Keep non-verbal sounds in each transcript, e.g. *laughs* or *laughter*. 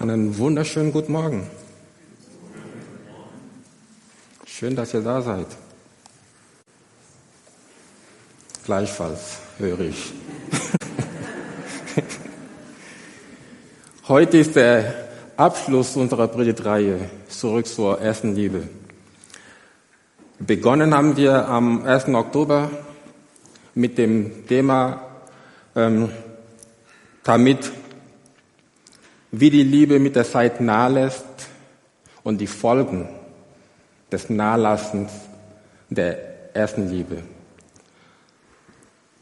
Einen wunderschönen guten Morgen. Schön, dass ihr da seid. Gleichfalls höre ich. *laughs* Heute ist der Abschluss unserer Predigtreihe zurück zur ersten Liebe. Begonnen haben wir am 1. Oktober mit dem Thema ähm, damit wie die Liebe mit der Zeit nahlässt und die Folgen des Nahelassens der ersten Liebe.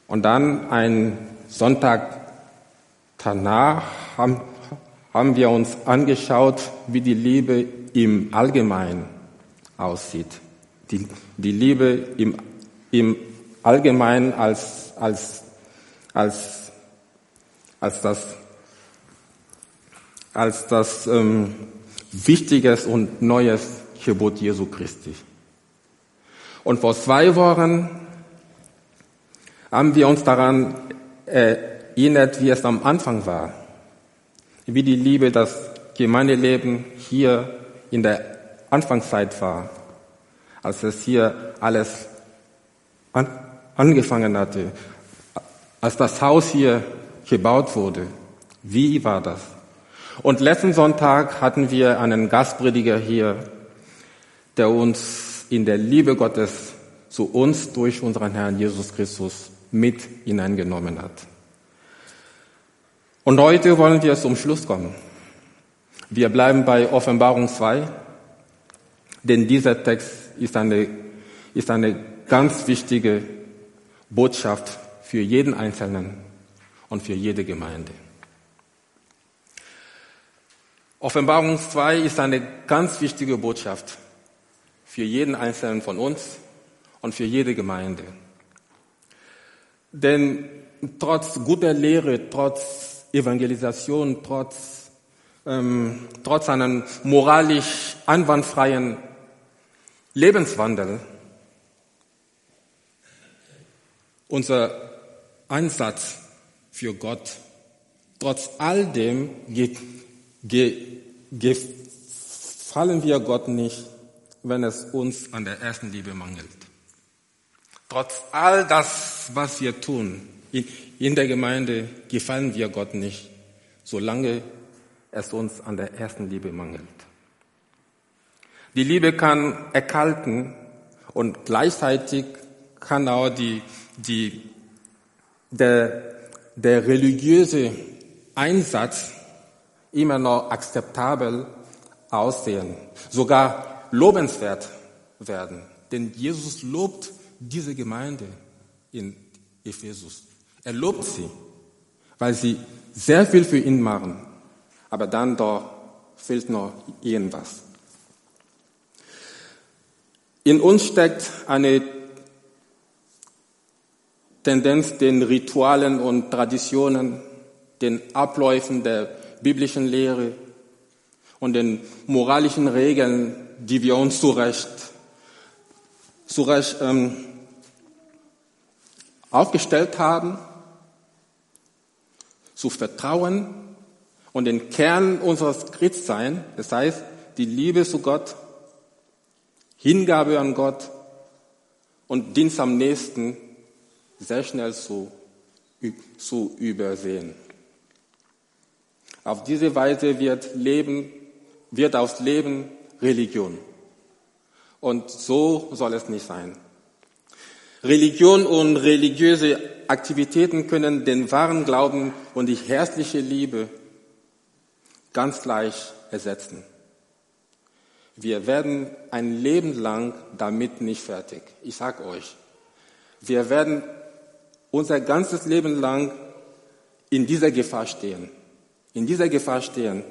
Und dann ein Sonntag danach haben, haben wir uns angeschaut, wie die Liebe im Allgemeinen aussieht. Die, die Liebe im, im Allgemeinen als, als, als, als das als das ähm, wichtiges und neues Gebot Jesu Christi. Und vor zwei Wochen haben wir uns daran erinnert, wie es am Anfang war, wie die Liebe, das Gemeindeleben hier in der Anfangszeit war, als es hier alles an, angefangen hatte, als das Haus hier gebaut wurde. Wie war das? Und letzten Sonntag hatten wir einen Gastprediger hier, der uns in der Liebe Gottes zu uns durch unseren Herrn Jesus Christus mit hineingenommen hat. Und heute wollen wir zum Schluss kommen. Wir bleiben bei Offenbarung 2, denn dieser Text ist eine, ist eine ganz wichtige Botschaft für jeden Einzelnen und für jede Gemeinde. Offenbarung 2 ist eine ganz wichtige Botschaft für jeden Einzelnen von uns und für jede Gemeinde. Denn trotz guter Lehre, trotz Evangelisation, trotz, ähm, trotz einem moralisch einwandfreien Lebenswandel, unser Einsatz für Gott, trotz all dem geht Ge gefallen wir Gott nicht, wenn es uns an der ersten Liebe mangelt. Trotz all das, was wir tun in der Gemeinde, gefallen wir Gott nicht, solange es uns an der ersten Liebe mangelt. Die Liebe kann erkalten und gleichzeitig kann auch die, die, der, der religiöse Einsatz immer noch akzeptabel aussehen, sogar lobenswert werden. Denn Jesus lobt diese Gemeinde in Ephesus. Er lobt sie, weil sie sehr viel für ihn machen. Aber dann doch fehlt noch irgendwas. In uns steckt eine Tendenz, den Ritualen und Traditionen, den Abläufen der biblischen Lehre und den moralischen Regeln, die wir uns zurecht, zurecht ähm, aufgestellt haben, zu vertrauen und den Kern unseres Christseins, das heißt die Liebe zu Gott, Hingabe an Gott und Dienst am Nächsten sehr schnell zu, zu übersehen. Auf diese Weise wird Leben, wird aus Leben Religion. Und so soll es nicht sein. Religion und religiöse Aktivitäten können den wahren Glauben und die herzliche Liebe ganz gleich ersetzen. Wir werden ein Leben lang damit nicht fertig. Ich sag euch, wir werden unser ganzes Leben lang in dieser Gefahr stehen in dieser Gefahr stehen.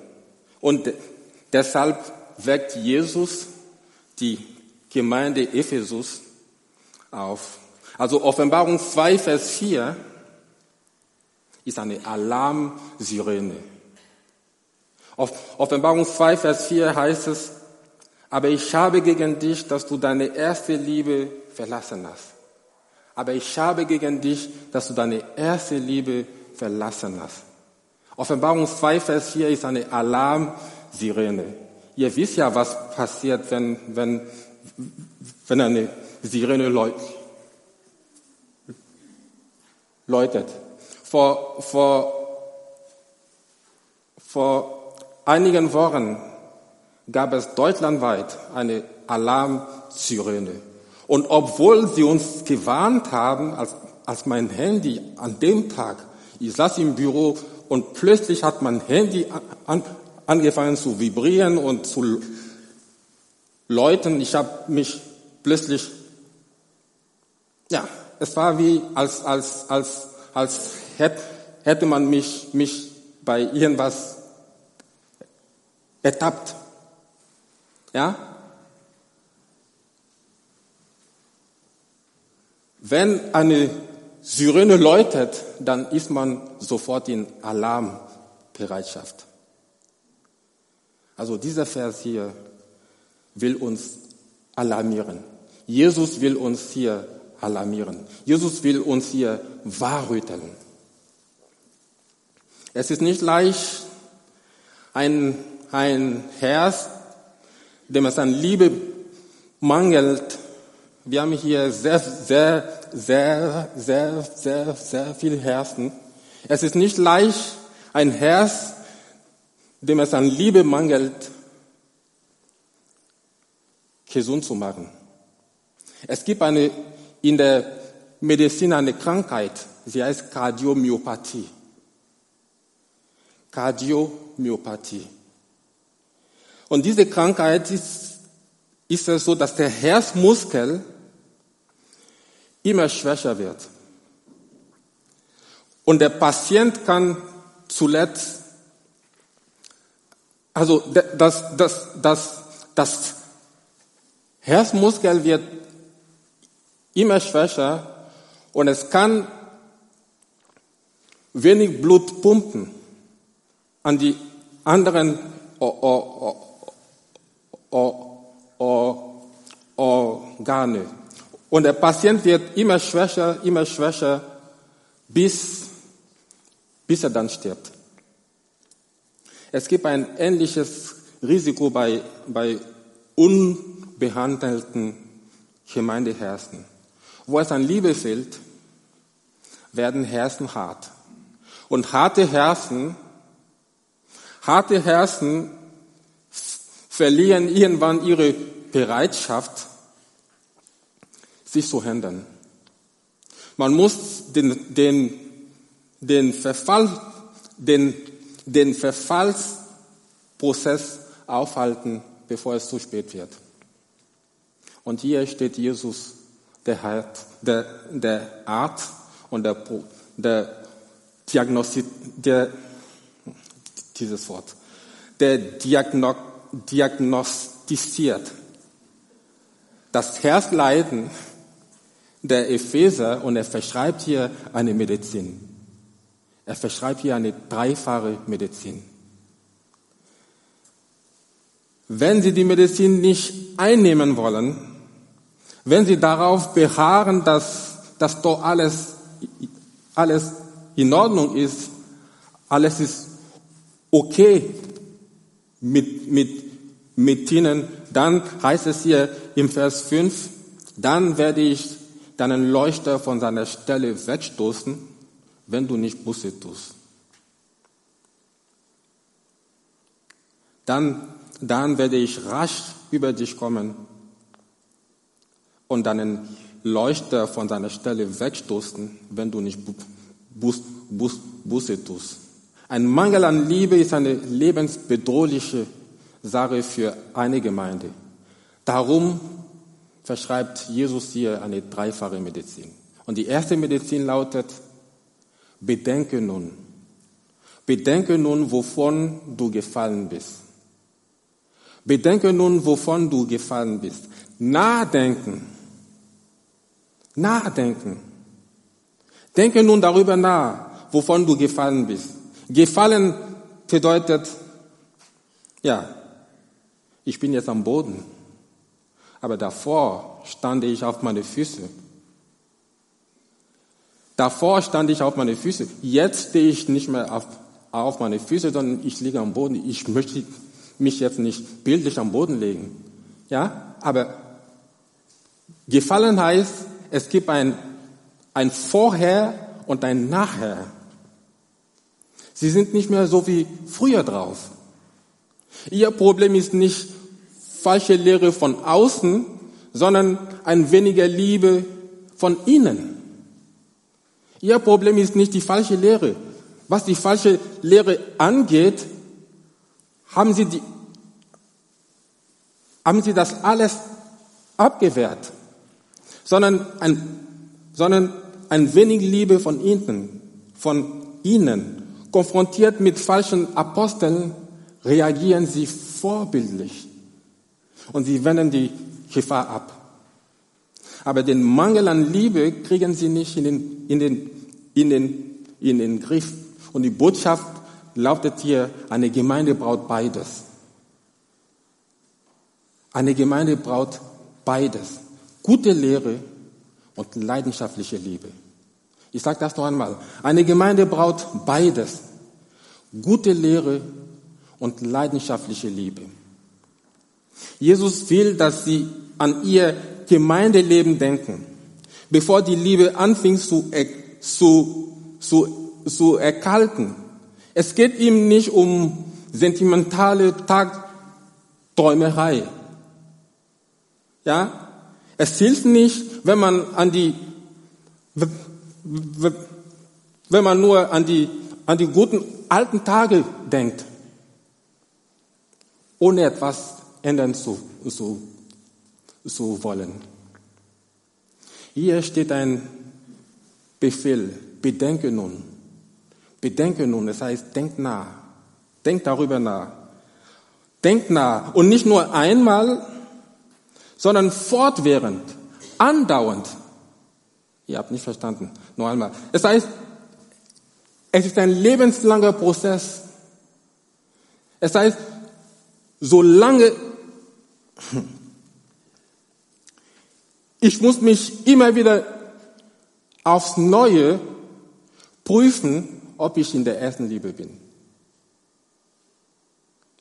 Und deshalb weckt Jesus die Gemeinde Ephesus auf. Also Offenbarung 2, Vers 4 ist eine Alarmsirene. Auf Offenbarung 2, Vers 4 heißt es, aber ich habe gegen dich, dass du deine erste Liebe verlassen hast. Aber ich habe gegen dich, dass du deine erste Liebe verlassen hast. Offenbarung 2, Vers 4 ist eine Alarmsirene. Ihr wisst ja, was passiert, wenn, wenn, wenn eine Sirene läutet. Vor, vor, vor einigen Wochen gab es deutschlandweit eine Alarmsirene. Und obwohl sie uns gewarnt haben, als, als mein Handy an dem Tag, ich saß im Büro und plötzlich hat mein Handy an, angefangen zu vibrieren und zu läuten. Ich habe mich plötzlich, ja, es war wie als, als, als, als hätte man mich, mich bei irgendwas ertappt. Ja? Wenn eine Sirene läutet, dann ist man sofort in Alarmbereitschaft. Also dieser Vers hier will uns alarmieren. Jesus will uns hier alarmieren. Jesus will uns hier wahrrütteln. Es ist nicht leicht, ein, ein Herz, dem es an Liebe mangelt. Wir haben hier sehr, sehr, sehr, sehr, sehr, sehr viele Herzen. Es ist nicht leicht, ein Herz, dem es an Liebe mangelt, gesund zu machen. Es gibt eine, in der Medizin eine Krankheit, sie heißt Kardiomyopathie. Kardiomyopathie. Und diese Krankheit ist, ist es so, dass der Herzmuskel immer schwächer wird. Und der Patient kann zuletzt, also das, das, das, das Herzmuskel wird immer schwächer und es kann wenig Blut pumpen an die anderen Organe. Und der Patient wird immer schwächer, immer schwächer, bis, bis er dann stirbt. Es gibt ein ähnliches Risiko bei, bei unbehandelten Gemeindeherzen. Wo es an Liebe fehlt, werden Herzen hart. Und harte Herzen, harte Herzen verlieren irgendwann ihre Bereitschaft, sich zu handeln. Man muss den, den, den Verfall, den, den Verfallsprozess aufhalten, bevor es zu spät wird. Und hier steht Jesus, der, der, der Arzt und der, der Diagnostik, der, dieses Wort, der Diagno, diagnostiziert das Herzleiden der Epheser und er verschreibt hier eine Medizin. Er verschreibt hier eine dreifache Medizin. Wenn Sie die Medizin nicht einnehmen wollen, wenn Sie darauf beharren, dass, dass doch alles, alles in Ordnung ist, alles ist okay mit, mit, mit Ihnen, dann heißt es hier im Vers 5, dann werde ich deinen Leuchter von seiner Stelle wegstoßen, wenn du nicht Busse tust. Dann, dann werde ich rasch über dich kommen und deinen Leuchter von seiner Stelle wegstoßen, wenn du nicht Bus, Bus, Busse tust. Ein Mangel an Liebe ist eine lebensbedrohliche Sache für eine Gemeinde. Darum verschreibt Jesus hier eine dreifache Medizin. Und die erste Medizin lautet, bedenke nun, bedenke nun, wovon du gefallen bist. Bedenke nun, wovon du gefallen bist. Nachdenken. Nachdenken. Denke nun darüber nach, wovon du gefallen bist. Gefallen bedeutet, ja, ich bin jetzt am Boden. Aber davor stand ich auf meine Füße. Davor stand ich auf meine Füße. Jetzt stehe ich nicht mehr auf, auf meine Füße, sondern ich liege am Boden. Ich möchte mich jetzt nicht bildlich am Boden legen. Ja, aber gefallen heißt, es gibt ein, ein Vorher und ein Nachher. Sie sind nicht mehr so wie früher drauf. Ihr Problem ist nicht falsche Lehre von außen, sondern ein weniger Liebe von innen. Ihr Problem ist nicht die falsche Lehre. Was die falsche Lehre angeht, haben sie, die, haben sie das alles abgewehrt, sondern ein, sondern ein wenig Liebe von ihnen, von ihnen. Konfrontiert mit falschen Aposteln reagieren sie vorbildlich und sie wenden die Gefahr ab. Aber den Mangel an Liebe kriegen sie nicht in den, in den, in den, in den Griff. Und die Botschaft lautet hier, eine Gemeinde braucht beides. Eine Gemeinde braucht beides. Gute Lehre und leidenschaftliche Liebe. Ich sage das noch einmal. Eine Gemeinde braucht beides. Gute Lehre und leidenschaftliche Liebe. Jesus will, dass sie an ihr Gemeindeleben denken, bevor die Liebe anfing zu, zu, zu, zu erkalten. Es geht ihm nicht um sentimentale Tagträumerei. Ja? Es hilft nicht, wenn man an die, wenn man nur an die, an die guten alten Tage denkt, ohne etwas ändern zu, zu, zu wollen. Hier steht ein Befehl, bedenke nun. Bedenke nun, das heißt, denk nach. Denk darüber nach. Denk nach. Und nicht nur einmal, sondern fortwährend, andauernd. Ihr habt nicht verstanden. Noch einmal. Das heißt, es ist ein lebenslanger Prozess. Es heißt, solange ich muss mich immer wieder aufs Neue prüfen, ob ich in der ersten Liebe bin.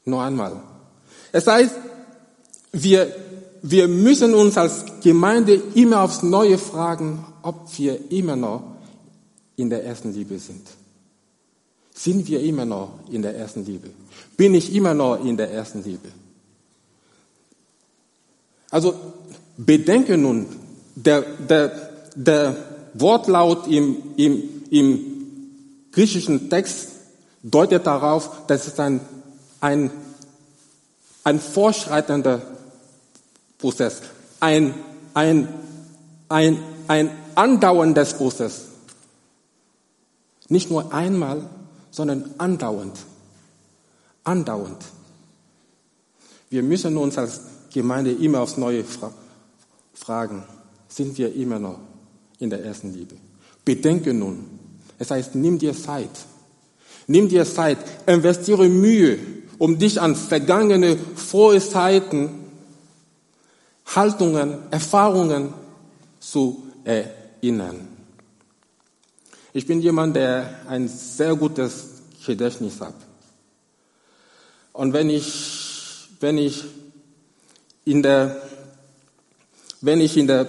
Noch einmal. Es heißt, wir, wir müssen uns als Gemeinde immer aufs Neue fragen, ob wir immer noch in der ersten Liebe sind. Sind wir immer noch in der ersten Liebe? Bin ich immer noch in der ersten Liebe? Also bedenke nun, der, der, der Wortlaut im, im, im griechischen Text deutet darauf, dass es ein, ein, ein vorschreitender Prozess, ein, ein, ein, ein andauerndes Prozess. Nicht nur einmal, sondern andauernd. Andauernd. Wir müssen uns als Gemeinde immer aufs Neue fra fragen, sind wir immer noch in der ersten Liebe? Bedenke nun, es heißt, nimm dir Zeit. Nimm dir Zeit, investiere Mühe, um dich an vergangene, frohe Zeiten, Haltungen, Erfahrungen zu erinnern. Ich bin jemand, der ein sehr gutes Gedächtnis hat. Und wenn ich, wenn ich in der, wenn ich in der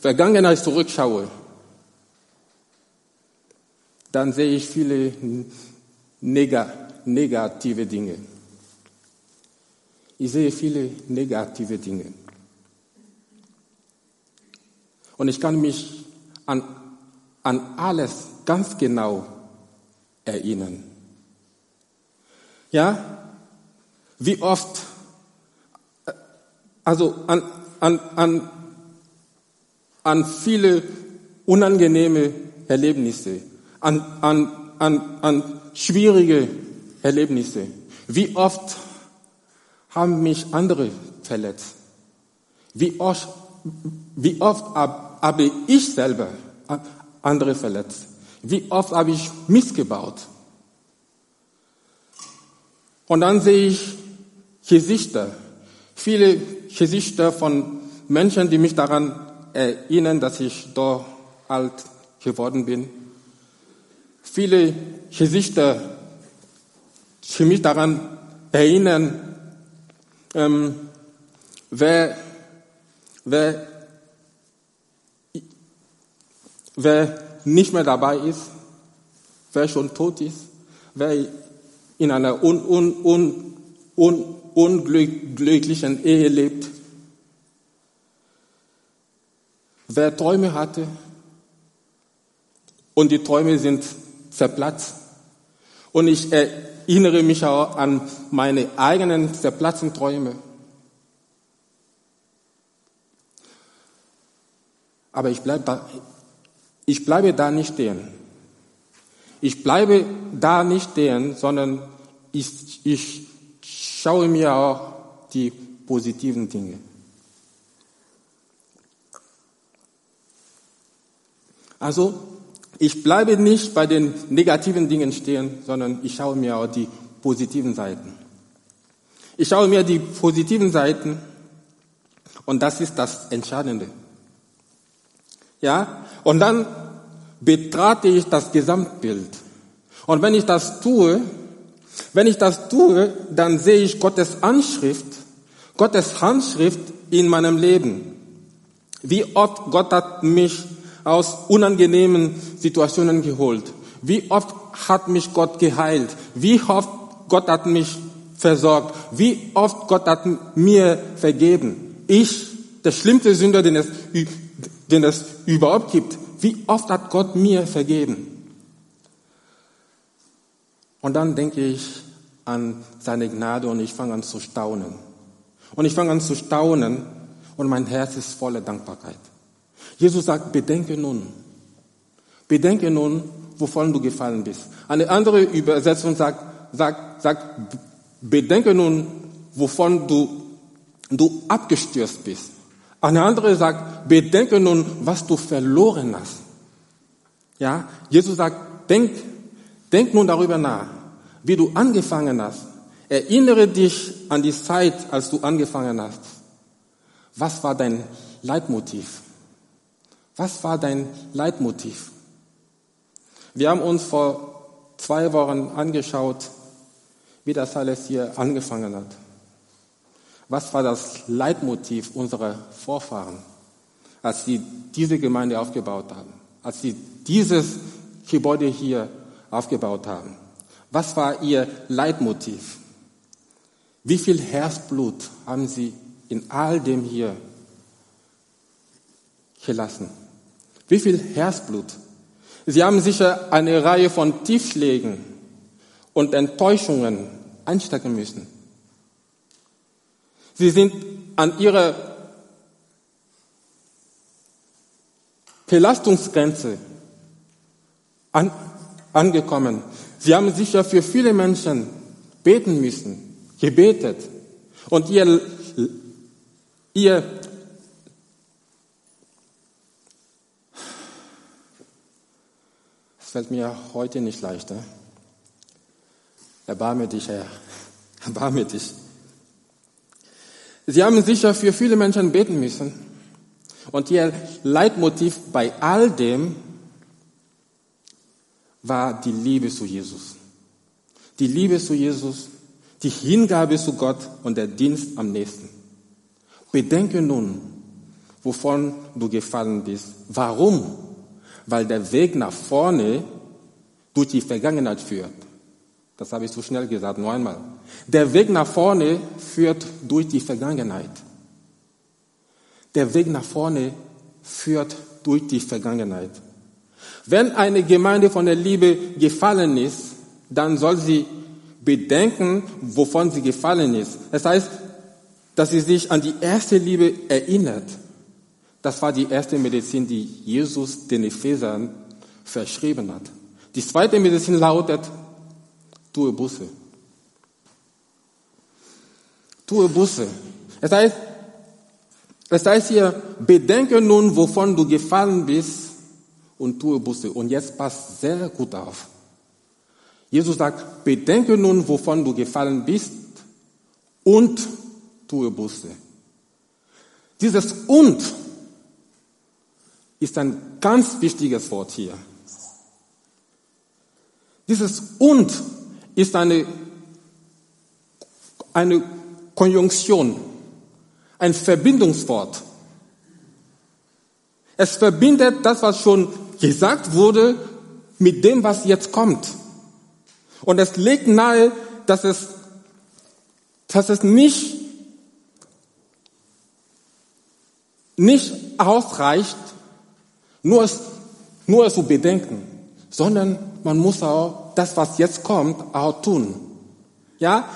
Vergangenheit zurückschaue, dann sehe ich viele negative Dinge. Ich sehe viele negative Dinge. Und ich kann mich an, an alles ganz genau erinnern. Ja, wie oft, also an, an, an, an viele unangenehme Erlebnisse, an, an, an, an schwierige Erlebnisse. Wie oft haben mich andere verletzt? Wie oft, wie oft habe ich selber andere verletzt? Wie oft habe ich missgebaut? Und dann sehe ich Gesichter, viele Gesichter von Menschen, die mich daran erinnern, dass ich doch alt geworden bin. Viele Gesichter ich mich daran erinnern, ähm, wer, wer, wer nicht mehr dabei ist, wer schon tot ist, wer in einer un, un, un, un, unglücklichen Ehe lebt, wer Träume hatte und die Träume sind zerplatzt. Und ich erinnere mich auch an meine eigenen zerplatzten Träume. Aber ich bleibe da, ich bleibe da nicht stehen. Ich bleibe da nicht stehen, sondern ich, ich schaue mir auch die positiven Dinge. Also, ich bleibe nicht bei den negativen Dingen stehen, sondern ich schaue mir auch die positiven Seiten. Ich schaue mir die positiven Seiten und das ist das Entscheidende. Ja, und dann betrate ich das Gesamtbild. Und wenn ich das tue, wenn ich das tue, dann sehe ich Gottes Anschrift, Gottes Handschrift in meinem Leben. Wie oft Gott hat mich aus unangenehmen Situationen geholt. Wie oft hat mich Gott geheilt? Wie oft Gott hat mich versorgt? Wie oft Gott hat mir vergeben? Ich, der schlimmste Sünder, den es, den es überhaupt gibt. Wie oft hat Gott mir vergeben? Und dann denke ich an seine Gnade und ich fange an zu staunen. Und ich fange an zu staunen und mein Herz ist voller Dankbarkeit. Jesus sagt, bedenke nun. Bedenke nun, wovon du gefallen bist. Eine andere Übersetzung sagt, sagt, sagt bedenke nun, wovon du, du abgestürzt bist. Eine andere sagt, bedenke nun, was du verloren hast. Ja, Jesus sagt, denk, denk nun darüber nach, wie du angefangen hast. Erinnere dich an die Zeit, als du angefangen hast. Was war dein Leitmotiv? Was war dein Leitmotiv? Wir haben uns vor zwei Wochen angeschaut, wie das alles hier angefangen hat. Was war das Leitmotiv unserer Vorfahren, als sie diese Gemeinde aufgebaut haben, als sie dieses Gebäude hier aufgebaut haben? Was war ihr Leitmotiv? Wie viel Herzblut haben sie in all dem hier gelassen? Wie viel Herzblut? Sie haben sicher eine Reihe von Tiefschlägen und Enttäuschungen einstecken müssen. Sie sind an ihrer Belastungsgrenze an, angekommen. Sie haben sicher für viele Menschen beten müssen, gebetet. Und ihr, ihr fällt mir heute nicht leichter. Erbarme dich, Herr. *laughs* Erbarme dich. Sie haben sicher für viele Menschen beten müssen. Und ihr Leitmotiv bei all dem war die Liebe zu Jesus. Die Liebe zu Jesus, die Hingabe zu Gott und der Dienst am nächsten. Bedenke nun, wovon du gefallen bist. Warum? weil der Weg nach vorne durch die Vergangenheit führt. Das habe ich zu schnell gesagt, nur einmal. Der Weg nach vorne führt durch die Vergangenheit. Der Weg nach vorne führt durch die Vergangenheit. Wenn eine Gemeinde von der Liebe gefallen ist, dann soll sie bedenken, wovon sie gefallen ist. Das heißt, dass sie sich an die erste Liebe erinnert. Das war die erste Medizin, die Jesus den Ephesern verschrieben hat. Die zweite Medizin lautet, tue Busse. Tue Busse. Es heißt, es heißt hier, bedenke nun, wovon du gefallen bist und tue Busse. Und jetzt passt sehr gut auf. Jesus sagt, bedenke nun, wovon du gefallen bist und tue Busse. Dieses und ist ein ganz wichtiges Wort hier. Dieses und ist eine eine Konjunktion, ein Verbindungswort. Es verbindet das, was schon gesagt wurde, mit dem, was jetzt kommt. Und es legt nahe, dass es, dass es nicht, nicht ausreicht, nur es, nur es zu bedenken, sondern man muss auch das, was jetzt kommt, auch tun. Ja,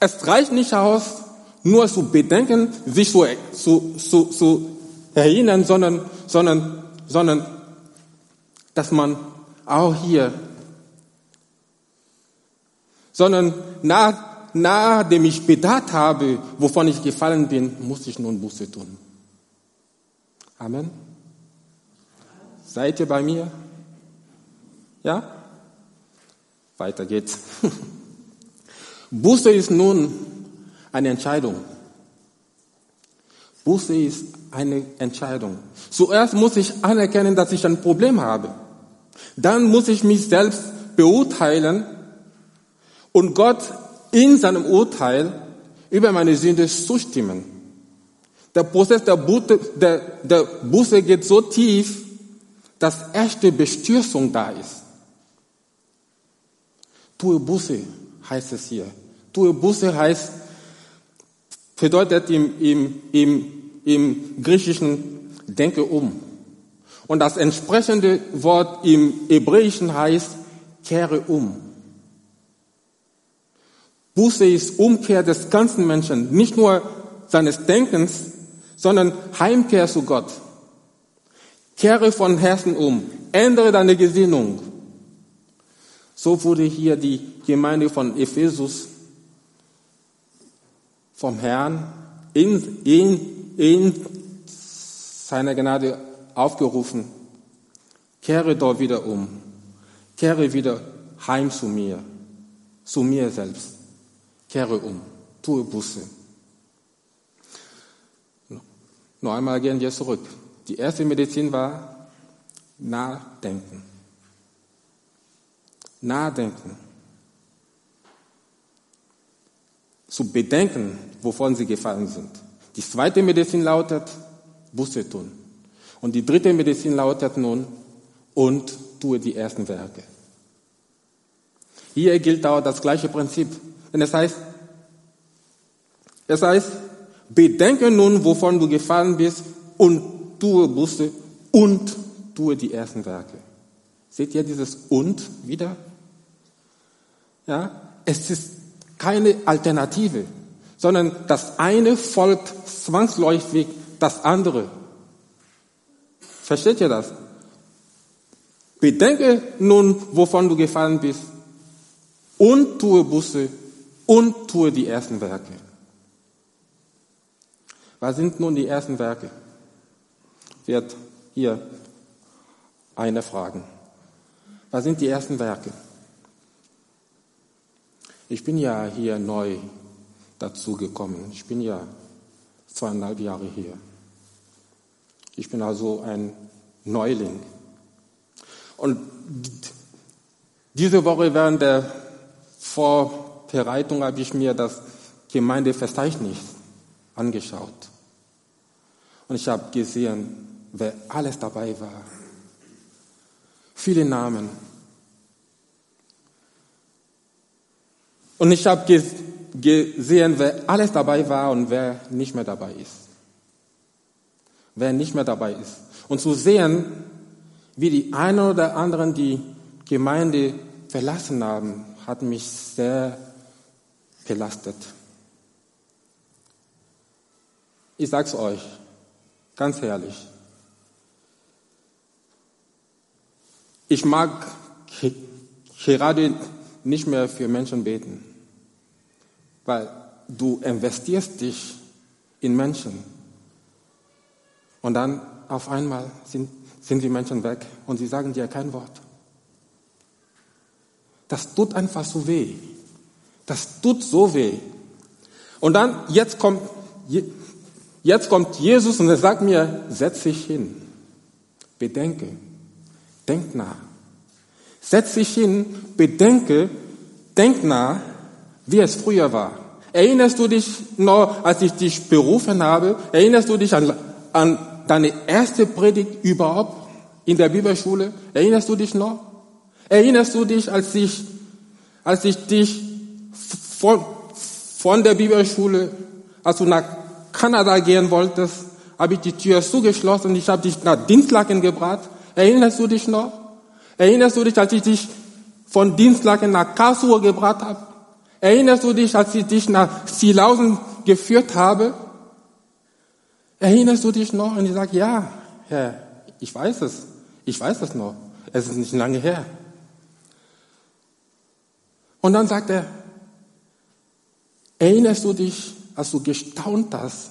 es reicht nicht aus, nur zu bedenken, sich zu, zu, zu, zu erinnern, sondern, sondern, sondern, dass man auch hier, sondern nach, nachdem ich bedacht habe, wovon ich gefallen bin, muss ich nun Buße tun. Amen. Seid ihr bei mir? Ja? Weiter geht's. *laughs* Buße ist nun eine Entscheidung. Buße ist eine Entscheidung. Zuerst muss ich anerkennen, dass ich ein Problem habe. Dann muss ich mich selbst beurteilen und Gott in seinem Urteil über meine Sünde zustimmen. Der Prozess der Buße, der, der Buße geht so tief, dass echte Bestürzung da ist. Tue Buße heißt es hier. Tue Buße heißt, bedeutet im, im, im, im Griechischen denke um. Und das entsprechende Wort im Hebräischen heißt kehre um. Buße ist Umkehr des ganzen Menschen, nicht nur seines Denkens, sondern Heimkehr zu Gott. Kehre von Herzen um, ändere deine Gesinnung. So wurde hier die Gemeinde von Ephesus vom Herrn in, in, in seiner Gnade aufgerufen. Kehre dort wieder um. Kehre wieder heim zu mir, zu mir selbst. Kehre um. Tue Buße. Noch einmal gehen wir zurück. Die erste Medizin war Nachdenken. Nachdenken. Zu bedenken, wovon sie gefallen sind. Die zweite Medizin lautet Buße tun. Und die dritte Medizin lautet nun und tue die ersten Werke. Hier gilt auch das gleiche Prinzip. Denn es heißt, es heißt, bedenke nun, wovon du gefallen bist und tue Buße und tue die ersten Werke. Seht ihr dieses und wieder? Ja, es ist keine Alternative, sondern das eine folgt zwangsläufig das andere. Versteht ihr das? Bedenke nun, wovon du gefallen bist und tue Buße und tue die ersten Werke. Was sind nun die ersten Werke? Wird hier eine fragen. Was sind die ersten Werke? Ich bin ja hier neu dazu gekommen. Ich bin ja zweieinhalb Jahre hier. Ich bin also ein Neuling. Und diese Woche während der Vorbereitung habe ich mir das Gemeindeverzeichnis angeschaut. Und ich habe gesehen, wer alles dabei war. Viele Namen. Und ich habe gesehen, wer alles dabei war und wer nicht mehr dabei ist. Wer nicht mehr dabei ist. Und zu sehen, wie die einen oder anderen die Gemeinde verlassen haben, hat mich sehr belastet. Ich sag's euch, ganz ehrlich. Ich mag gerade nicht mehr für Menschen beten, weil du investierst dich in Menschen und dann auf einmal sind, sind die Menschen weg und sie sagen dir kein Wort. Das tut einfach so weh. Das tut so weh. Und dann, jetzt kommt, jetzt kommt Jesus und er sagt mir, setz dich hin. Bedenke. Denk nach. Setz dich hin, bedenke, denk nach, wie es früher war. Erinnerst du dich noch, als ich dich berufen habe? Erinnerst du dich an, an deine erste Predigt überhaupt in der Bibelschule? Erinnerst du dich noch? Erinnerst du dich, als ich, als ich dich von, von der Bibelschule, als du nach Kanada gehen wolltest, habe ich die Tür zugeschlossen und ich habe dich nach Dienstlaken gebracht. Erinnerst du dich noch? Erinnerst du dich, als ich dich von Dienstlaken nach Karlsruhe gebracht habe? Erinnerst du dich, als ich dich nach Silausen geführt habe? Erinnerst du dich noch? Und ich sage, ja, Herr, ich weiß es. Ich weiß es noch. Es ist nicht lange her. Und dann sagt er, erinnerst du dich, als du gestaunt hast,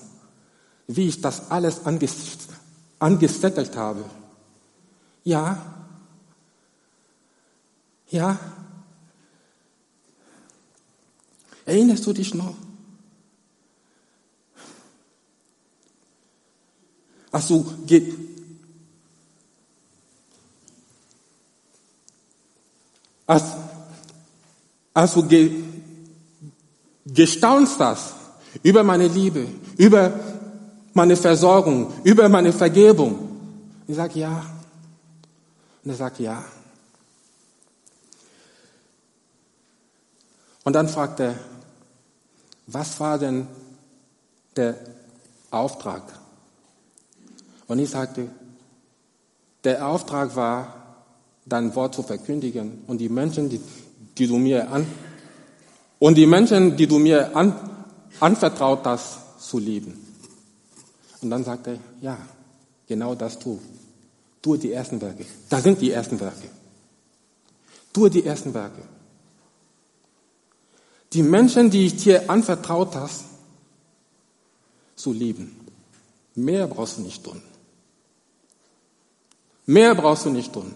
wie ich das alles angesettelt habe? Ja. Ja. Erinnerst du dich noch? Als du ge als, als du ge über meine Liebe, über meine Versorgung, über meine Vergebung. Ich sage ja. Und er sagt ja. Und dann fragt er, was war denn der Auftrag? Und ich sagte, der Auftrag war, dein Wort zu verkündigen und die Menschen, die, die du mir an, und die Menschen, die du mir an, anvertraut hast, zu lieben. Und dann sagt er, ja, genau das tu. Tue die ersten Werke. Da sind die ersten Werke. Tue die ersten Werke. Die Menschen, die ich dir anvertraut hast, zu lieben. Mehr brauchst du nicht tun. Mehr brauchst du nicht tun.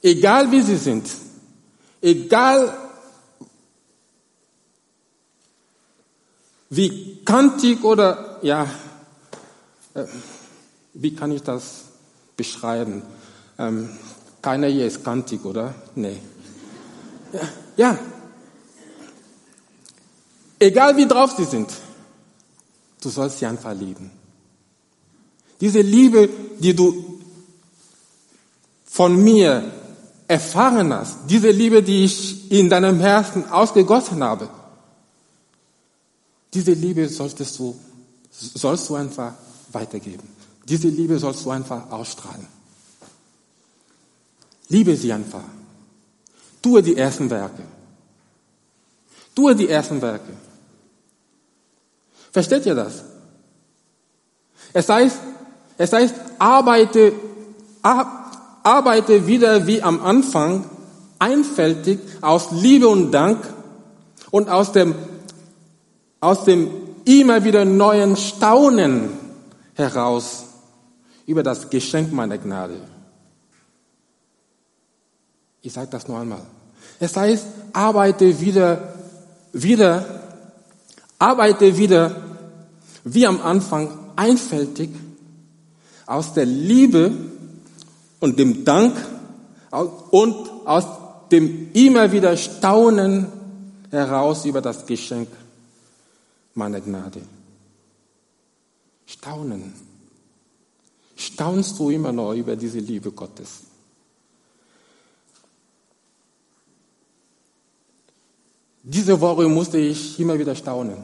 Egal wie sie sind, egal wie kantig oder, ja, äh, wie kann ich das beschreiben? Ähm, keiner hier ist kantig, oder? Nee. Ja, ja. Egal wie drauf sie sind, du sollst sie einfach lieben. Diese Liebe, die du von mir erfahren hast, diese Liebe, die ich in deinem Herzen ausgegossen habe, diese Liebe solltest du, sollst du einfach weitergeben. Diese Liebe sollst du einfach ausstrahlen. Liebe sie einfach. Tue die ersten Werke. Tue die ersten Werke. Versteht ihr das? Es heißt, es heißt, arbeite, arbeite wieder wie am Anfang, einfältig, aus Liebe und Dank und aus dem, aus dem immer wieder neuen Staunen heraus über das Geschenk meiner Gnade. Ich sage das nur einmal. Es heißt, arbeite wieder, wieder, arbeite wieder wie am Anfang einfältig aus der Liebe und dem Dank und aus dem immer wieder Staunen heraus über das Geschenk meiner Gnade. Staunen. Staunst du immer noch über diese Liebe Gottes? Diese Woche musste ich immer wieder staunen,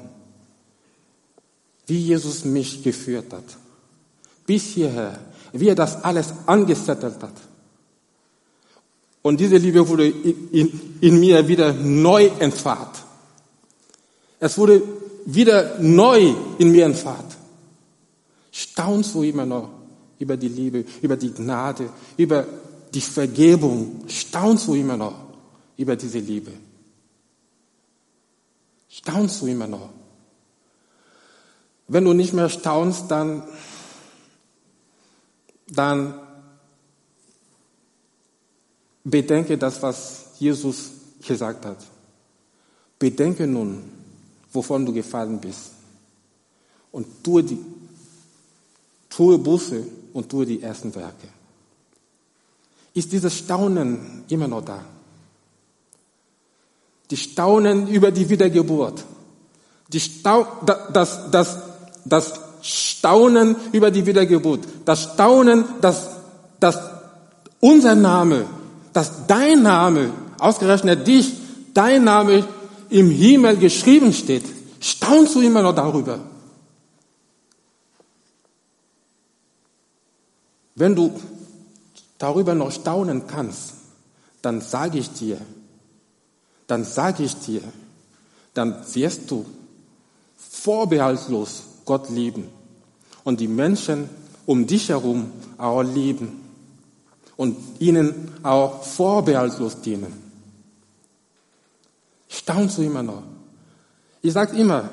wie Jesus mich geführt hat. Bis hierher, wie er das alles angesettelt hat. Und diese Liebe wurde in, in, in mir wieder neu entfacht. Es wurde wieder neu in mir entfacht. Staunst du immer noch über die Liebe, über die Gnade, über die Vergebung? Staunst du immer noch über diese Liebe? Staunst du immer noch? Wenn du nicht mehr staunst, dann, dann bedenke das, was Jesus gesagt hat. Bedenke nun, wovon du gefallen bist. Und tue, die, tue Buße und tue die ersten Werke. Ist dieses Staunen immer noch da? Die staunen über die Wiedergeburt. Die Stau das, das, das Staunen über die Wiedergeburt. Das Staunen, dass, dass unser Name, dass dein Name, ausgerechnet dich, dein Name im Himmel geschrieben steht. Staunst du immer noch darüber? Wenn du darüber noch staunen kannst, dann sage ich dir, dann sage ich dir, dann wirst du vorbehaltlos Gott lieben und die Menschen um dich herum auch lieben und ihnen auch vorbehaltlos dienen. Staunst du immer noch? Ich sage immer,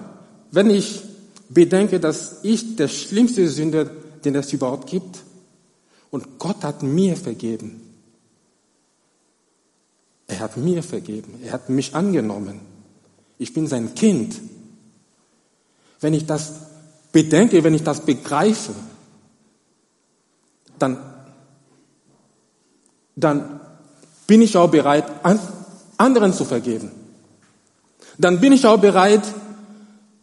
wenn ich bedenke, dass ich der schlimmste Sünder, den es überhaupt gibt, und Gott hat mir vergeben. Er hat mir vergeben. Er hat mich angenommen. Ich bin sein Kind. Wenn ich das bedenke, wenn ich das begreife, dann, dann bin ich auch bereit, anderen zu vergeben. Dann bin ich auch bereit,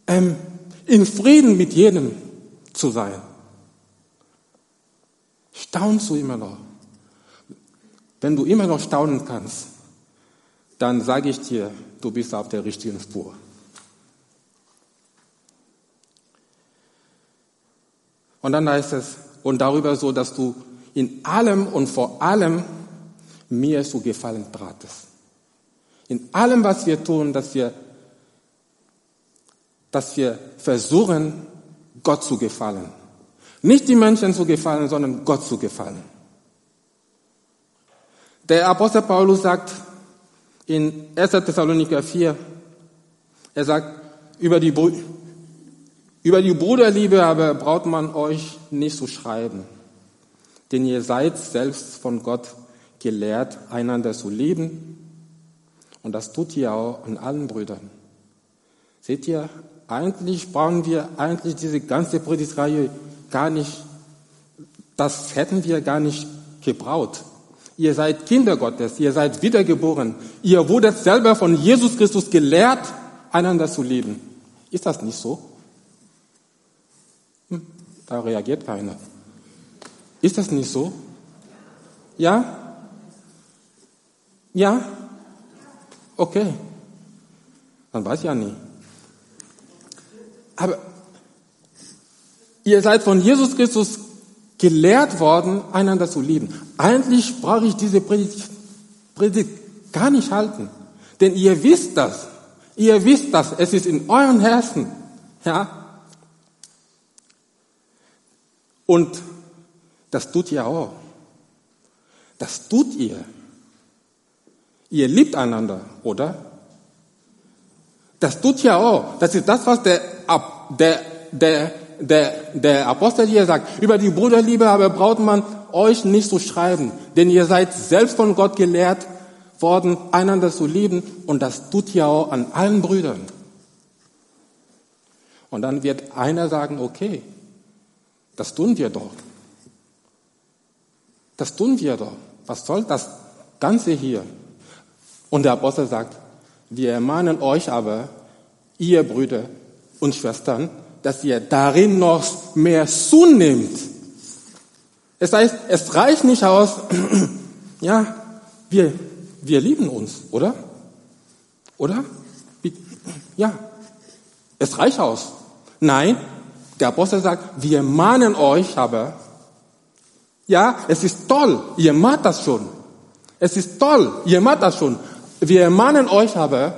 ähm, in Frieden mit jedem zu sein. Staunst du immer noch? Wenn du immer noch staunen kannst, dann sage ich dir, du bist auf der richtigen Spur. Und dann heißt es, und darüber so, dass du in allem und vor allem mir zu gefallen tratest. In allem, was wir tun, dass wir, dass wir versuchen, Gott zu gefallen. Nicht die Menschen zu gefallen, sondern Gott zu gefallen. Der Apostel Paulus sagt in 1. Thessaloniker 4, er sagt, über die, über die Bruderliebe aber braucht man euch nicht zu schreiben, denn ihr seid selbst von Gott gelehrt, einander zu lieben. Und das tut ihr auch an allen Brüdern. Seht ihr, eigentlich brauchen wir eigentlich diese ganze Predigtreihe gar nicht, das hätten wir gar nicht gebraucht. Ihr seid Kinder Gottes, ihr seid wiedergeboren, ihr wurdet selber von Jesus Christus gelehrt, einander zu lieben. Ist das nicht so? Da reagiert keiner. Ist das nicht so? Ja? Ja? Okay. Dann weiß ich ja nicht. Aber Ihr seid von Jesus Christus gelehrt worden, einander zu lieben. Eigentlich brauche ich diese Predigt, Predigt gar nicht halten. Denn ihr wisst das. Ihr wisst das. Es ist in euren Herzen. Ja. Und das tut ihr auch. Das tut ihr. Ihr liebt einander, oder? Das tut ihr auch. Das ist das, was der, der, der der, der Apostel hier sagt, über die Bruderliebe aber braucht man euch nicht zu schreiben, denn ihr seid selbst von Gott gelehrt worden, einander zu lieben und das tut ihr auch an allen Brüdern. Und dann wird einer sagen, okay, das tun wir doch. Das tun wir doch. Was soll das Ganze hier? Und der Apostel sagt, wir ermahnen euch aber, ihr Brüder und Schwestern, dass ihr darin noch mehr zunimmt. Es heißt, es reicht nicht aus, *clears throat* ja, wir, wir lieben uns, oder? Oder? Ja, es reicht aus. Nein, der Apostel sagt, wir mahnen euch aber, ja, es ist toll, ihr macht das schon. Es ist toll, ihr macht das schon. Wir mahnen euch aber,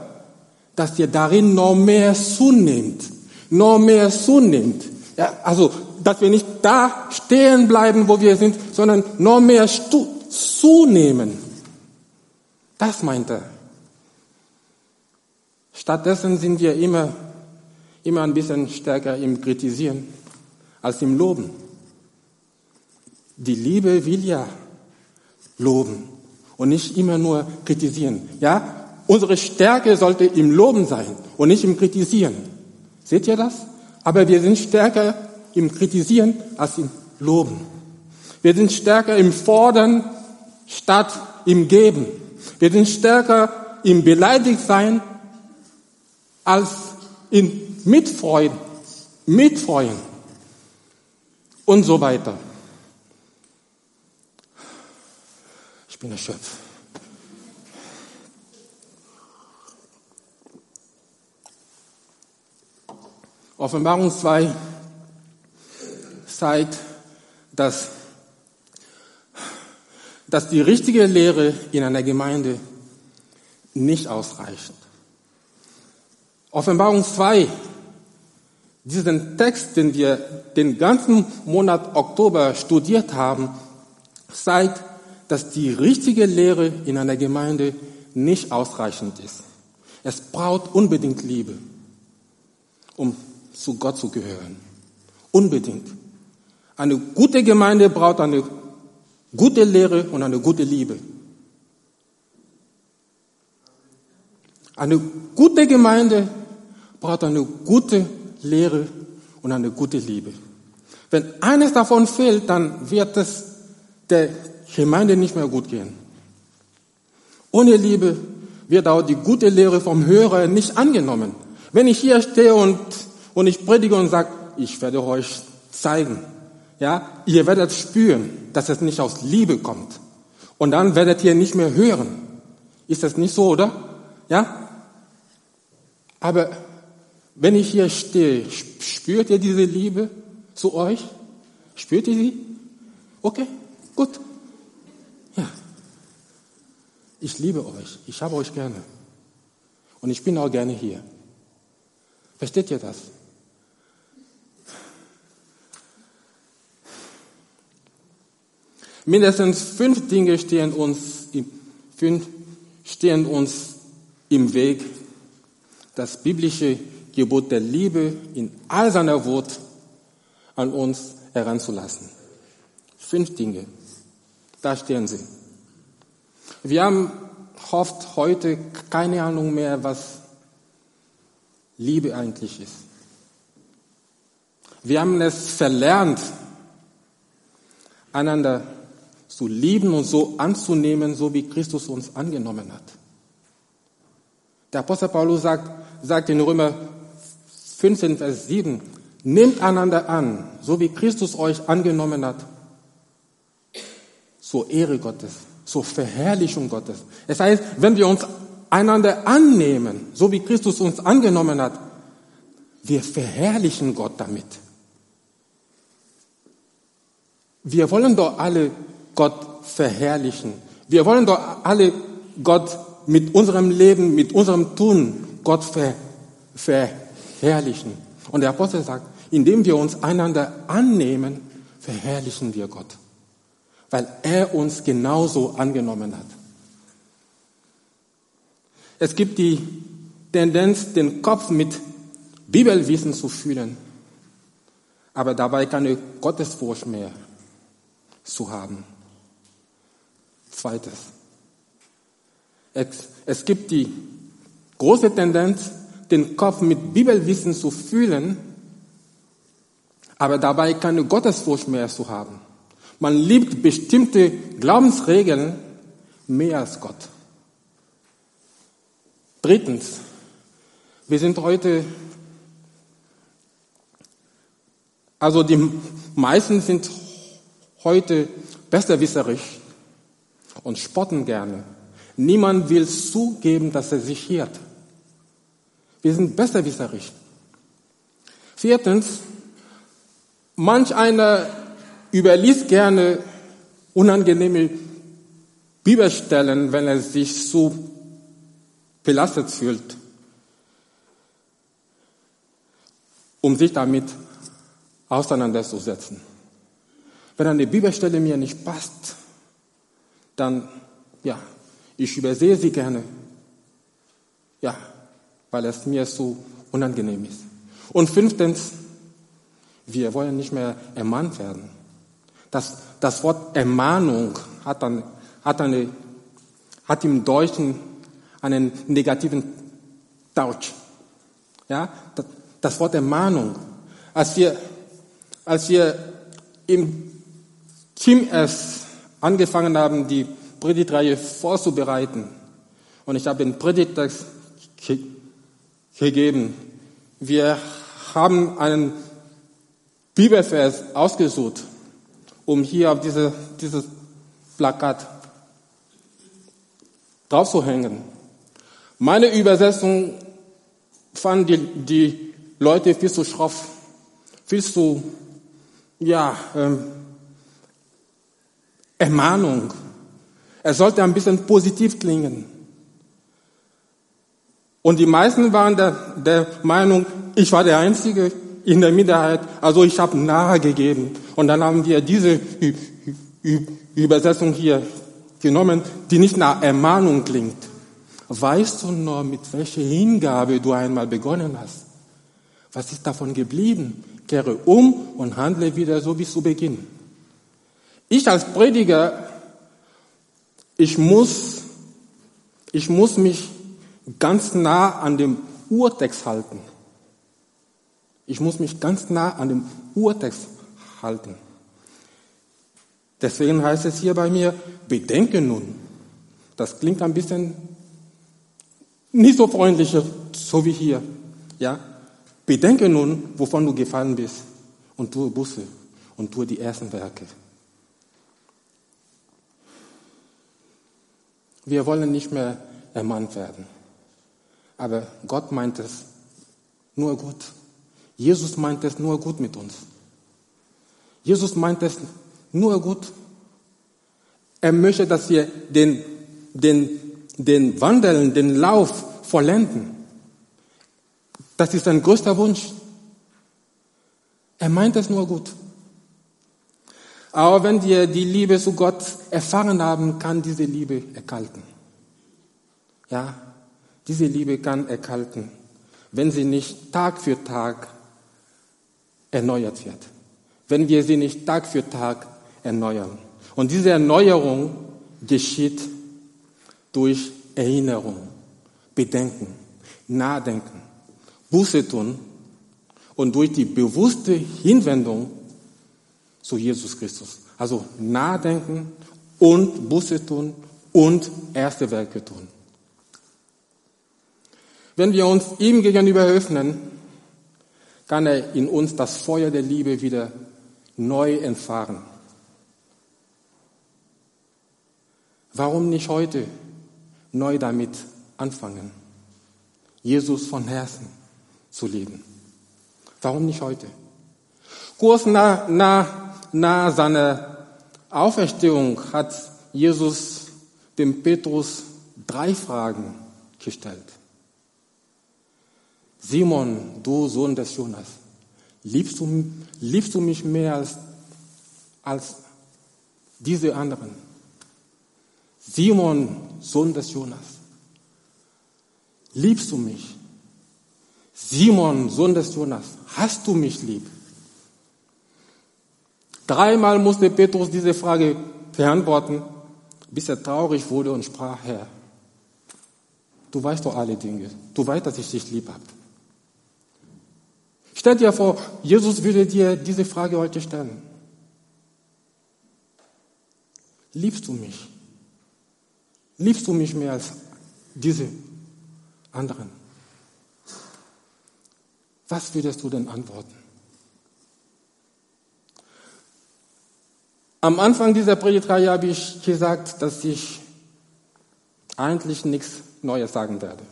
dass ihr darin noch mehr zunimmt noch mehr zunimmt. Ja, also, dass wir nicht da stehen bleiben, wo wir sind, sondern noch mehr zunehmen. Das meint er. Stattdessen sind wir immer, immer ein bisschen stärker im Kritisieren als im Loben. Die Liebe will ja loben und nicht immer nur kritisieren. Ja, unsere Stärke sollte im Loben sein und nicht im Kritisieren. Seht ihr das? Aber wir sind stärker im Kritisieren als im Loben. Wir sind stärker im Fordern statt im Geben. Wir sind stärker im Beleidigtsein als in Mitfreuen, Mitfreuen und so weiter. Ich bin erschöpft. Offenbarung 2 zeigt, dass, dass die richtige Lehre in einer Gemeinde nicht ausreicht. Offenbarung 2, diesen Text, den wir den ganzen Monat Oktober studiert haben, zeigt, dass die richtige Lehre in einer Gemeinde nicht ausreichend ist. Es braucht unbedingt Liebe, um zu Gott zu gehören. Unbedingt. Eine gute Gemeinde braucht eine gute Lehre und eine gute Liebe. Eine gute Gemeinde braucht eine gute Lehre und eine gute Liebe. Wenn eines davon fehlt, dann wird es der Gemeinde nicht mehr gut gehen. Ohne Liebe wird auch die gute Lehre vom Hörer nicht angenommen. Wenn ich hier stehe und, und ich predige und sage, ich werde euch zeigen, ja, ihr werdet spüren, dass es nicht aus Liebe kommt. Und dann werdet ihr nicht mehr hören. Ist das nicht so, oder? Ja? Aber wenn ich hier stehe, spürt ihr diese Liebe zu euch? Spürt ihr sie? Okay, gut. Ja. Ich liebe euch. Ich habe euch gerne. Und ich bin auch gerne hier. Versteht ihr das? Mindestens fünf Dinge stehen uns, fünf stehen uns im Weg, das biblische Gebot der Liebe in all seiner Wut an uns heranzulassen. Fünf Dinge. Da stehen sie. Wir haben oft heute keine Ahnung mehr, was Liebe eigentlich ist. Wir haben es verlernt, einander zu lieben und so anzunehmen, so wie Christus uns angenommen hat. Der Apostel Paulus sagt, sagt in Römer 15, Vers 7, nehmt einander an, so wie Christus euch angenommen hat, zur Ehre Gottes, zur Verherrlichung Gottes. Es heißt, wenn wir uns einander annehmen, so wie Christus uns angenommen hat, wir verherrlichen Gott damit. Wir wollen doch alle Gott verherrlichen. Wir wollen doch alle Gott mit unserem Leben, mit unserem Tun Gott ver, verherrlichen. Und der Apostel sagt, indem wir uns einander annehmen, verherrlichen wir Gott, weil er uns genauso angenommen hat. Es gibt die Tendenz, den Kopf mit Bibelwissen zu füllen, aber dabei keine Gottesfurcht mehr zu haben. Zweites. Es, es gibt die große Tendenz, den Kopf mit Bibelwissen zu füllen, aber dabei keine Gottesfurcht mehr zu haben. Man liebt bestimmte Glaubensregeln mehr als Gott. Drittens, wir sind heute, also die meisten sind heute besserwisserisch und spotten gerne. Niemand will zugeben, dass er sich irrt. Wir sind besserwisserisch. Viertens, manch einer überliest gerne unangenehme Bibelstellen, wenn er sich so belastet fühlt, um sich damit auseinanderzusetzen. Wenn eine Bibelstelle mir nicht passt, dann, ja, ich übersehe sie gerne. Ja, weil es mir so unangenehm ist. Und fünftens, wir wollen nicht mehr ermahnt werden. Das, das Wort Ermahnung hat, dann, hat, eine, hat im Deutschen einen negativen Touch. Ja, das, das Wort Ermahnung. Als wir, als wir im Team erst angefangen haben, die Predigtreihe vorzubereiten. Und ich habe den Predigtext gegeben. Wir haben einen Bibelvers ausgesucht, um hier auf diese, dieses Plakat draufzuhängen. Meine Übersetzung fanden die, die Leute viel zu schroff, viel zu, ja, ähm, Ermahnung. Er sollte ein bisschen positiv klingen. Und die meisten waren der, der Meinung, ich war der Einzige in der Minderheit, also ich habe nahe gegeben. Und dann haben wir diese Übersetzung hier genommen, die nicht nach Ermahnung klingt. Weißt du nur, mit welcher Hingabe du einmal begonnen hast? Was ist davon geblieben? Kehre um und handle wieder so wie zu Beginn. Ich als Prediger, ich muss, ich muss mich ganz nah an dem Urtext halten. Ich muss mich ganz nah an dem Urtext halten. Deswegen heißt es hier bei mir, bedenke nun. Das klingt ein bisschen nicht so freundlich, so wie hier. Ja? Bedenke nun, wovon du gefallen bist und tue Busse und tue die ersten Werke. Wir wollen nicht mehr ermahnt werden. Aber Gott meint es nur gut. Jesus meint es nur gut mit uns. Jesus meint es nur gut. Er möchte, dass wir den, den, den Wandeln, den Lauf vollenden. Das ist sein größter Wunsch. Er meint es nur gut. Aber wenn wir die Liebe zu Gott erfahren haben, kann diese Liebe erkalten. Ja, diese Liebe kann erkalten, wenn sie nicht Tag für Tag erneuert wird. Wenn wir sie nicht Tag für Tag erneuern. Und diese Erneuerung geschieht durch Erinnerung, Bedenken, Nachdenken, Buße tun und durch die bewusste Hinwendung zu Jesus Christus. Also Nachdenken und Buße tun und erste Werke tun. Wenn wir uns ihm gegenüber öffnen, kann er in uns das Feuer der Liebe wieder neu entfahren. Warum nicht heute neu damit anfangen, Jesus von Herzen zu lieben? Warum nicht heute? Kurz nach, nach, nach seiner Auferstehung hat Jesus dem Petrus drei Fragen gestellt. Simon, du Sohn des Jonas, liebst du, liebst du mich mehr als, als diese anderen? Simon, Sohn des Jonas, liebst du mich? Simon, Sohn des Jonas, hast du mich lieb? Dreimal musste Petrus diese Frage beantworten, bis er traurig wurde und sprach, Herr, du weißt doch alle Dinge, du weißt, dass ich dich lieb habe. Stell dir vor, Jesus würde dir diese Frage heute stellen. Liebst du mich? Liebst du mich mehr als diese anderen? Was würdest du denn antworten? Am Anfang dieser Predigtreihe habe ich gesagt, dass ich eigentlich nichts Neues sagen werde.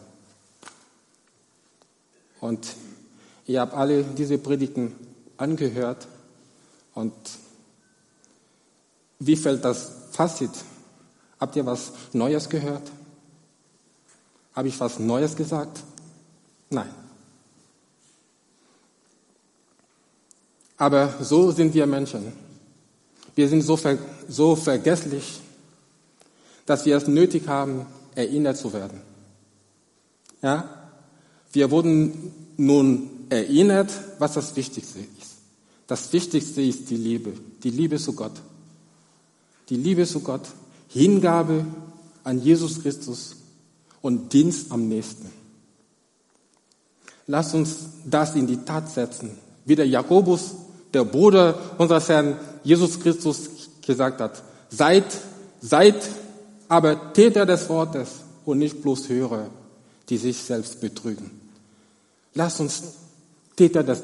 Und Ihr habt alle diese Predigten angehört und wie fällt das Fazit? Habt ihr was Neues gehört? Habe ich was Neues gesagt? Nein. Aber so sind wir Menschen. Wir sind so, ver so vergesslich, dass wir es nötig haben, erinnert zu werden. Ja? Wir wurden nun erinnert, was das Wichtigste ist. Das Wichtigste ist die Liebe, die Liebe zu Gott. Die Liebe zu Gott, Hingabe an Jesus Christus und Dienst am nächsten. Lass uns das in die Tat setzen, wie der Jakobus, der Bruder unseres Herrn Jesus Christus gesagt hat. Seid, seid aber Täter des Wortes und nicht bloß Hörer, die sich selbst betrügen. Lass uns Täter des,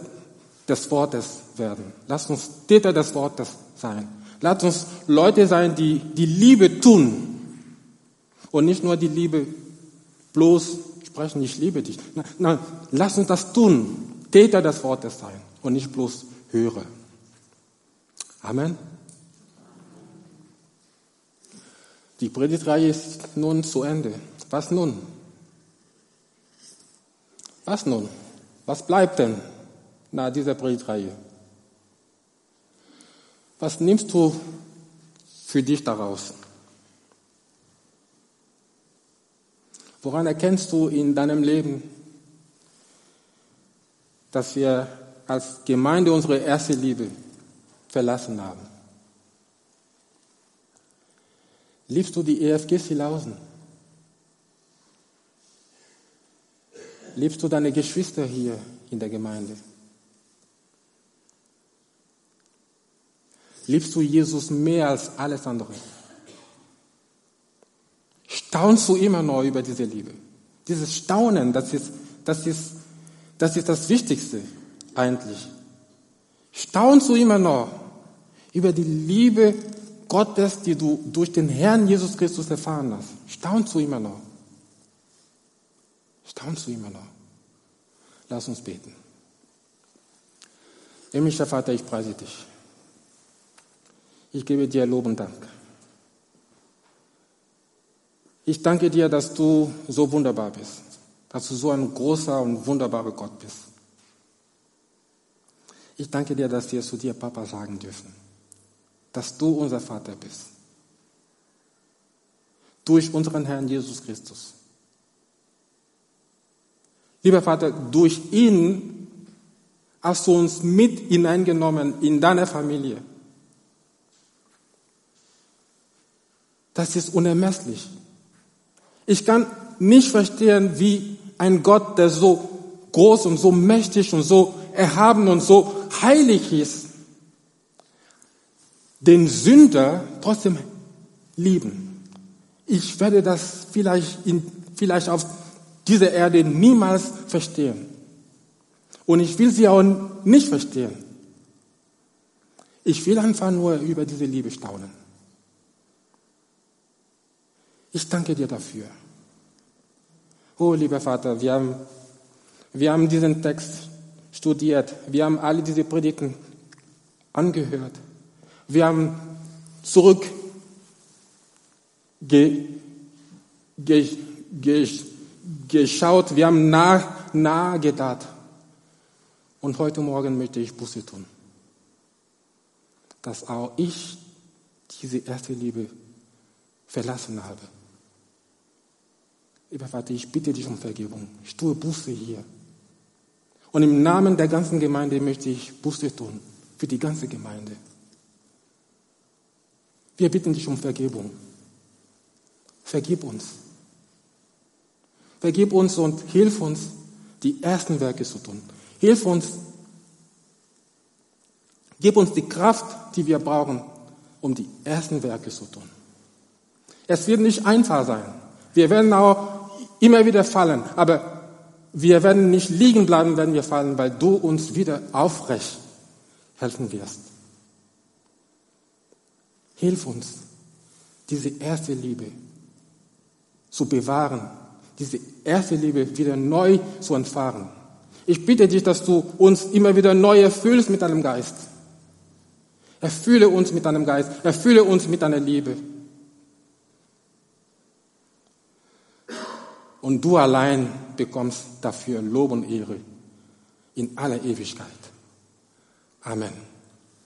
des Wortes werden. Lass uns Täter des Wortes sein. Lass uns Leute sein, die die Liebe tun und nicht nur die Liebe bloß sprechen, ich liebe dich. Nein, nein, lass uns das tun. Täter des Wortes sein und nicht bloß höre. Amen. Die Predigtreihe ist nun zu Ende. Was nun? Was nun? Was bleibt denn nach dieser Predigtreihe? Was nimmst du für dich daraus? Woran erkennst du in deinem Leben, dass wir als Gemeinde unsere erste Liebe verlassen haben? Liebst du die EFG Silausen? Liebst du deine Geschwister hier in der Gemeinde? Liebst du Jesus mehr als alles andere? Staunst du immer noch über diese Liebe? Dieses Staunen, das ist, das ist, das ist das Wichtigste eigentlich. Staunst du immer noch über die Liebe Gottes, die du durch den Herrn Jesus Christus erfahren hast? Staunst du immer noch? Staunst du immer noch? Lass uns beten. Himmlischer Vater, ich preise dich. Ich gebe dir Lob und Dank. Ich danke dir, dass du so wunderbar bist, dass du so ein großer und wunderbarer Gott bist. Ich danke dir, dass wir zu dir Papa sagen dürfen, dass du unser Vater bist. Durch unseren Herrn Jesus Christus. Lieber Vater, durch ihn hast du uns mit hineingenommen in deine Familie. Das ist unermesslich. Ich kann nicht verstehen, wie ein Gott, der so groß und so mächtig und so erhaben und so heilig ist, den Sünder trotzdem lieben. Ich werde das vielleicht, in, vielleicht auf dieser Erde niemals verstehen. Und ich will sie auch nicht verstehen. Ich will einfach nur über diese Liebe staunen. Ich danke dir dafür. Oh, lieber Vater, wir haben, wir haben diesen Text studiert. Wir haben alle diese Predigten angehört. Wir haben zurück ge, ge, geschaut. Wir haben nah, nah gedacht. Und heute Morgen möchte ich Buße tun. Dass auch ich diese erste Liebe verlassen habe. Lieber Vater, ich bitte dich um Vergebung. Ich tue Buße hier. Und im Namen der ganzen Gemeinde möchte ich Buße tun. Für die ganze Gemeinde. Wir bitten dich um Vergebung. Vergib uns. Vergib uns und hilf uns, die ersten Werke zu tun. Hilf uns. Gib uns die Kraft, die wir brauchen, um die ersten Werke zu tun. Es wird nicht einfach sein. Wir werden auch immer wieder fallen. Aber wir werden nicht liegen bleiben, wenn wir fallen, weil du uns wieder aufrecht helfen wirst. Hilf uns, diese erste Liebe zu bewahren, diese erste Liebe wieder neu zu entfahren. Ich bitte dich, dass du uns immer wieder neu erfüllst mit deinem Geist. Erfülle uns mit deinem Geist, erfülle uns mit deiner Liebe. Und du allein bekommst dafür Lob und Ehre in aller Ewigkeit. Amen.